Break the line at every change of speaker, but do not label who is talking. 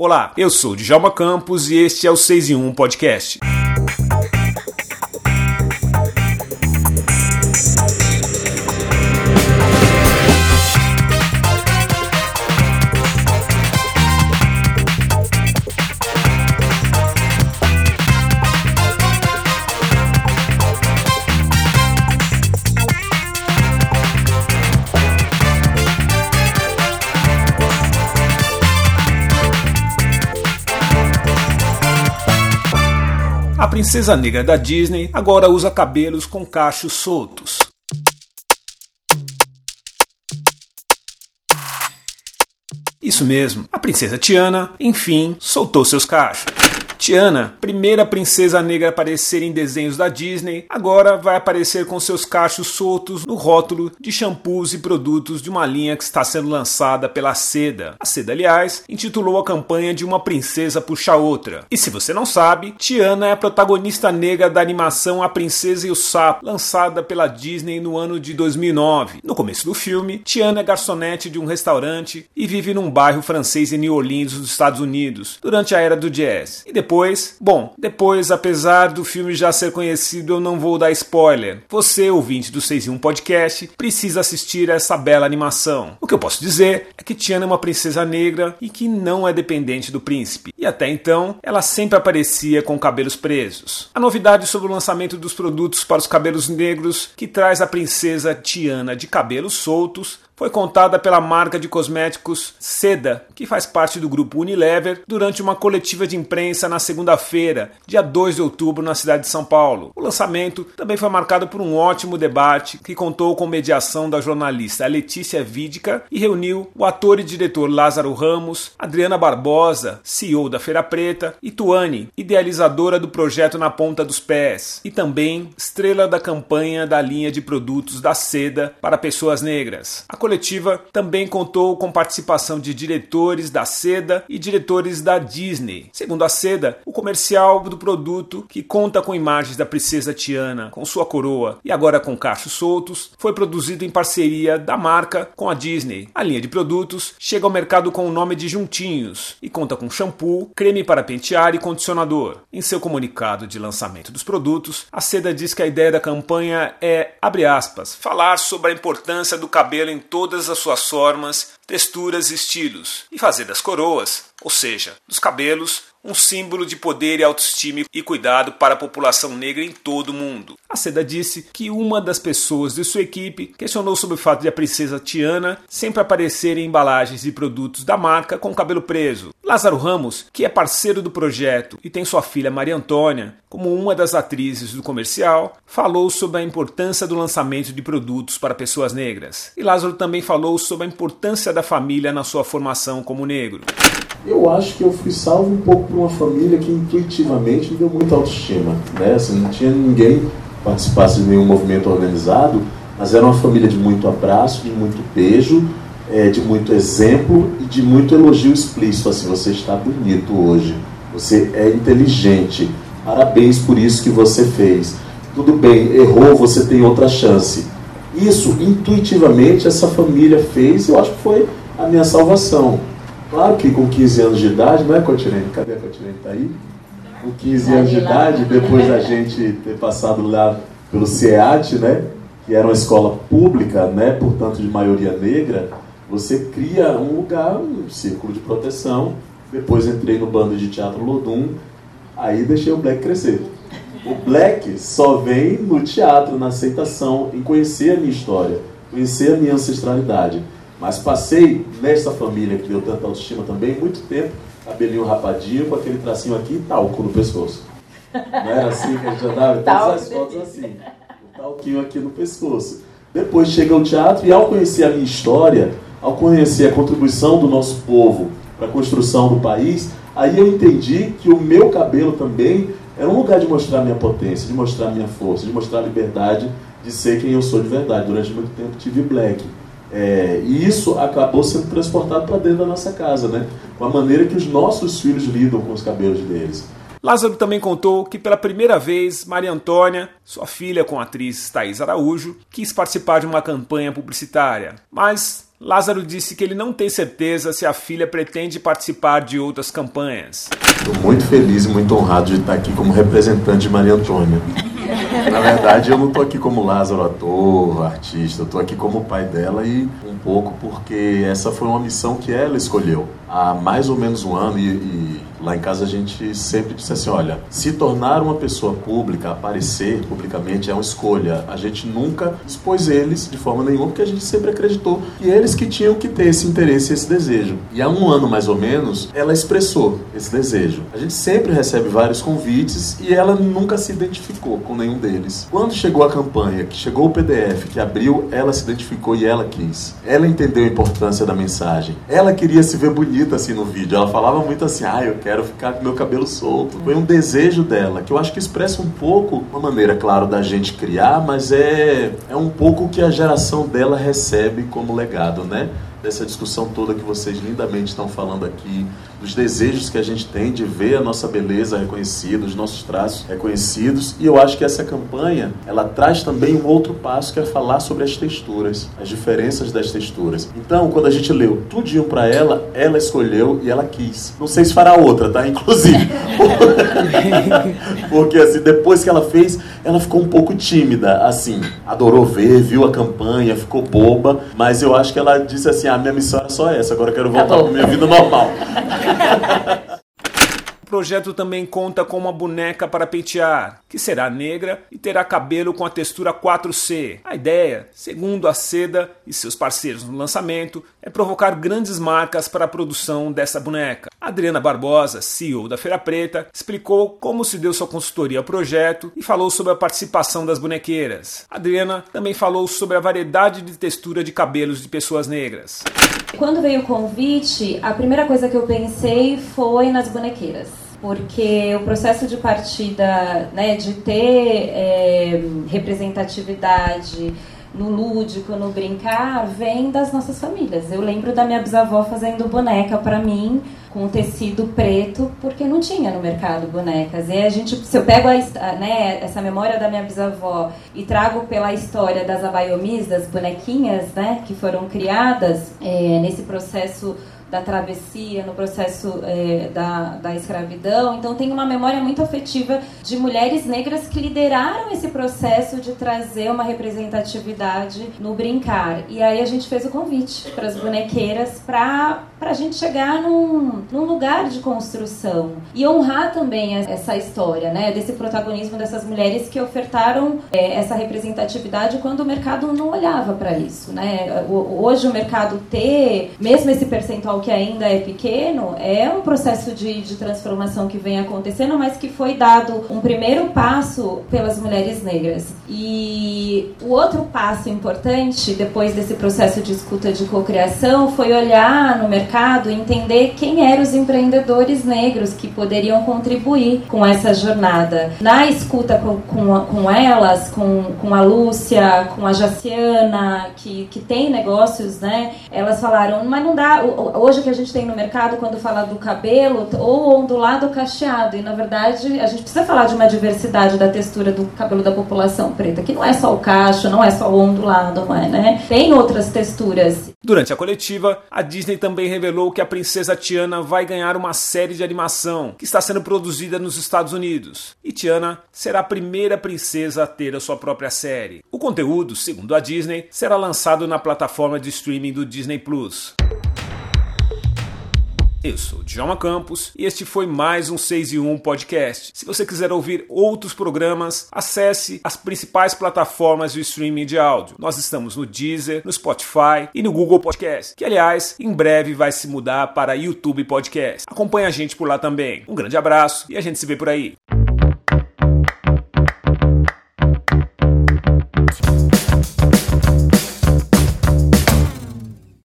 Olá, eu sou Djalma Campos e este é o 6 em 1 Podcast. Princesa negra da Disney agora usa cabelos com cachos soltos. Isso mesmo, a princesa Tiana, enfim, soltou seus cachos. Tiana, primeira princesa negra a aparecer em desenhos da Disney, agora vai aparecer com seus cachos soltos no rótulo de shampoos e produtos de uma linha que está sendo lançada pela Seda. A Seda, aliás, intitulou a campanha de Uma Princesa Puxa Outra. E se você não sabe, Tiana é a protagonista negra da animação A Princesa e o Sapo, lançada pela Disney no ano de 2009. No começo do filme, Tiana é garçonete de um restaurante e vive num bairro francês em New Orleans, nos Estados Unidos, durante a era do jazz. E depois depois, bom, depois, apesar do filme já ser conhecido, eu não vou dar spoiler. Você, ouvinte do 6 em 1 Podcast, precisa assistir a essa bela animação. O que eu posso dizer é que Tiana é uma princesa negra e que não é dependente do príncipe. E até então, ela sempre aparecia com cabelos presos. A novidade sobre o lançamento dos produtos para os cabelos negros, que traz a princesa Tiana de cabelos soltos, foi contada pela marca de cosméticos Seda, que faz parte do grupo Unilever, durante uma coletiva de imprensa na segunda-feira, dia 2 de outubro, na cidade de São Paulo. O lançamento também foi marcado por um ótimo debate que contou com mediação da jornalista Letícia Vidica e reuniu o ator e diretor Lázaro Ramos, Adriana Barbosa, CEO da Feira Preta, e Tuane, idealizadora do projeto Na Ponta dos Pés, e também estrela da campanha da linha de produtos da Seda para pessoas negras. A coletiva também contou com participação de diretores da Seda e diretores da Disney. Segundo a Seda, o comercial do produto, que conta com imagens da princesa Tiana com sua coroa e agora com cachos soltos, foi produzido em parceria da marca com a Disney. A linha de produtos chega ao mercado com o nome de Juntinhos e conta com shampoo, creme para pentear e condicionador. Em seu comunicado de lançamento dos produtos, a Seda diz que a ideia da campanha é, aspas, falar sobre a importância do cabelo em todo todas as suas formas, texturas e estilos, e fazer das coroas, ou seja, dos cabelos, um símbolo de poder e autoestima e cuidado para a população negra em todo o mundo. A Seda disse que uma das pessoas de sua equipe questionou sobre o fato de a princesa Tiana sempre aparecer em embalagens e produtos da marca com o cabelo preso. Lázaro Ramos, que é parceiro do projeto e tem sua filha Maria Antônia como uma das atrizes do comercial, falou sobre a importância do lançamento de produtos para pessoas negras. E Lázaro também falou sobre a importância da família na sua formação como negro.
Eu acho que eu fui salvo um pouco por uma família que intuitivamente me deu muita autoestima. Né? Assim, não tinha ninguém que participasse de nenhum movimento organizado, mas era uma família de muito abraço, de muito beijo, é, de muito exemplo e de muito elogio explícito. Assim, você está bonito hoje, você é inteligente, parabéns por isso que você fez. Tudo bem, errou, você tem outra chance. Isso, intuitivamente, essa família fez, eu acho que foi a minha salvação. Claro que com 15 anos de idade, não é, Cotirene? Cadê a Cotirene? Está aí? Com 15 anos de idade, depois da gente ter passado lá pelo CEAT, né? Que era uma escola pública, né? Portanto, de maioria negra, você cria um lugar, um círculo de proteção. Depois entrei no bando de teatro Lodum, aí deixei o Black crescer. O Black só vem no teatro, na aceitação, em conhecer a minha história, conhecer a minha ancestralidade. Mas passei nessa família que deu tanta autoestima também, muito tempo, cabelinho rapadinho, com aquele tracinho aqui e talco no pescoço. Não era assim que a gente andava? Todas as fotos assim. O talquinho aqui no pescoço. Depois chega o teatro e ao conhecer a minha história, ao conhecer a contribuição do nosso povo para a construção do país, aí eu entendi que o meu cabelo também era um lugar de mostrar minha potência, de mostrar minha força, de mostrar a liberdade de ser quem eu sou de verdade. Durante muito tempo tive black. É, e isso acabou sendo transportado para dentro da nossa casa, né? Com a maneira que os nossos filhos lidam com os cabelos deles.
Lázaro também contou que pela primeira vez Maria Antônia, sua filha com a atriz Thais Araújo, quis participar de uma campanha publicitária, mas Lázaro disse que ele não tem certeza se a filha pretende participar de outras campanhas.
Estou muito feliz e muito honrado de estar aqui como representante de Maria Antônia. Na verdade, eu não estou aqui como Lázaro, ator, artista, eu estou aqui como pai dela e um pouco porque essa foi uma missão que ela escolheu. Há mais ou menos um ano, e, e lá em casa a gente sempre disse assim: olha, se tornar uma pessoa pública, aparecer publicamente é uma escolha. A gente nunca expôs eles de forma nenhuma, porque a gente sempre acreditou que eles que tinham que ter esse interesse, esse desejo. E há um ano mais ou menos, ela expressou esse desejo. A gente sempre recebe vários convites e ela nunca se identificou com nenhum deles. Quando chegou a campanha, que chegou o PDF, que abriu, ela se identificou e ela quis. Ela entendeu a importância da mensagem. Ela queria se ver bonita assim no vídeo. Ela falava muito assim: ah, eu quero ficar com meu cabelo solto. Foi um desejo dela, que eu acho que expressa um pouco uma maneira, claro, da gente criar, mas é, é um pouco o que a geração dela recebe como legado, né? Dessa discussão toda que vocês lindamente estão falando aqui, dos desejos que a gente tem de ver a nossa beleza reconhecida, os nossos traços reconhecidos. E eu acho que essa campanha, ela traz também um outro passo que é falar sobre as texturas, as diferenças das texturas. Então, quando a gente leu tudinho para ela, ela escolheu e ela quis. Não sei se fará outra, tá? Inclusive. Porque assim, depois que ela fez, ela ficou um pouco tímida, assim, adorou ver, viu a campanha, ficou boba, mas eu acho que ela disse assim: "Ah, minha missão era só essa, agora eu quero voltar tá para minha vida normal".
O projeto também conta com uma boneca para pentear, que será negra e terá cabelo com a textura 4C. A ideia, segundo a Seda e seus parceiros no lançamento, é provocar grandes marcas para a produção dessa boneca. Adriana Barbosa, CEO da Feira Preta, explicou como se deu sua consultoria ao projeto e falou sobre a participação das bonequeiras. Adriana também falou sobre a variedade de textura de cabelos de pessoas negras.
Quando veio o convite, a primeira coisa que eu pensei foi nas bonequeiras. Porque o processo de partida, né, de ter é, representatividade no lúdico, no brincar, vem das nossas famílias. Eu lembro da minha bisavó fazendo boneca para mim com tecido preto, porque não tinha no mercado bonecas. E a gente, se eu pego a, né, essa memória da minha bisavó e trago pela história das abaiomis, das bonequinhas, né, que foram criadas é, nesse processo da travessia, no processo é, da, da escravidão. Então, tem uma memória muito afetiva de mulheres negras que lideraram esse processo de trazer uma representatividade no brincar. E aí a gente fez o convite para as bonequeiras para a gente chegar num, num lugar de construção e honrar também essa história, né, desse protagonismo dessas mulheres que ofertaram é, essa representatividade quando o mercado não olhava para isso. Né? Hoje o mercado ter, mesmo esse percentual que ainda é pequeno, é um processo de, de transformação que vem acontecendo, mas que foi dado um primeiro passo pelas mulheres negras. E o outro passo importante, depois desse processo de escuta de cocriação, foi olhar no mercado e entender quem eram os empreendedores negros que poderiam contribuir com essa jornada. Na escuta com, com, com elas, com, com a Lúcia, com a Jaciana, que, que tem negócios, né? Elas falaram, mas não dá. Hoje que a gente tem no mercado quando fala do cabelo ou ondulado ou cacheado. E na verdade a gente precisa falar de uma diversidade da textura do cabelo da população preta, que não é só o cacho, não é só o ondulado, não é, né? Tem outras texturas.
Durante a coletiva, a Disney também revelou que a princesa Tiana vai ganhar uma série de animação que está sendo produzida nos Estados Unidos. E Tiana será a primeira princesa a ter a sua própria série. O conteúdo, segundo a Disney, será lançado na plataforma de streaming do Disney Plus. Eu sou Djalma Campos e este foi mais um 6 e 1 podcast. Se você quiser ouvir outros programas, acesse as principais plataformas de streaming de áudio. Nós estamos no Deezer, no Spotify e no Google Podcast, que aliás, em breve vai se mudar para YouTube Podcast. Acompanhe a gente por lá também. Um grande abraço e a gente se vê por aí.